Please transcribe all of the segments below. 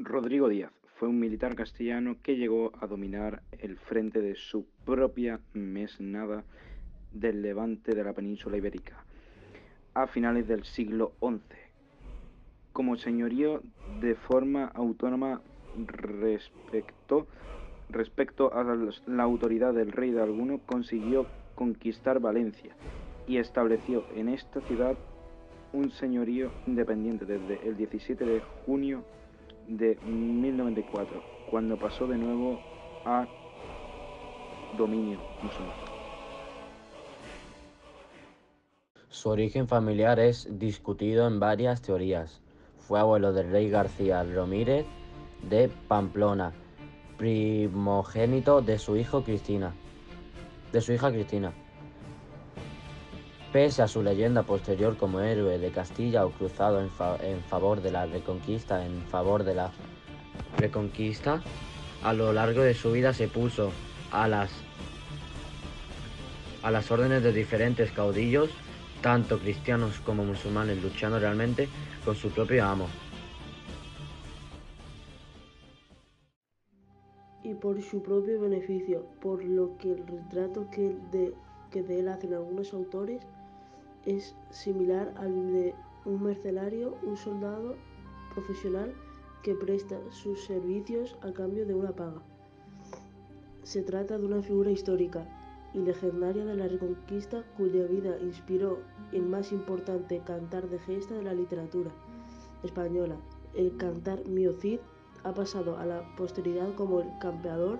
Rodrigo Díaz fue un militar castellano que llegó a dominar el frente de su propia mesnada del levante de la península ibérica a finales del siglo XI, como señorío de forma autónoma respecto, respecto a la autoridad del rey de alguno, consiguió conquistar Valencia y estableció en esta ciudad un señorío independiente desde el 17 de junio de 1094, cuando pasó de nuevo a dominio musulmán. Su origen familiar es discutido en varias teorías. Fue abuelo del rey García Romírez de Pamplona, primogénito de su hijo Cristina, de su hija Cristina. Pese a su leyenda posterior como héroe de Castilla o cruzado en, favor de la reconquista, en favor de la reconquista, a lo largo de su vida se puso a las a las órdenes de diferentes caudillos tanto cristianos como musulmanes luchando realmente con su propio amo. Y por su propio beneficio, por lo que el retrato que de, que de él hacen algunos autores es similar al de un mercenario, un soldado profesional que presta sus servicios a cambio de una paga. Se trata de una figura histórica y legendaria de la Reconquista cuya vida inspiró el más importante cantar de gesta de la literatura española. El cantar Mio Cid ha pasado a la posteridad como el campeador,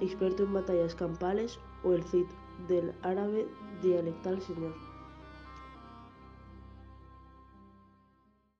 experto en batallas campales o el Cid del árabe dialectal señor.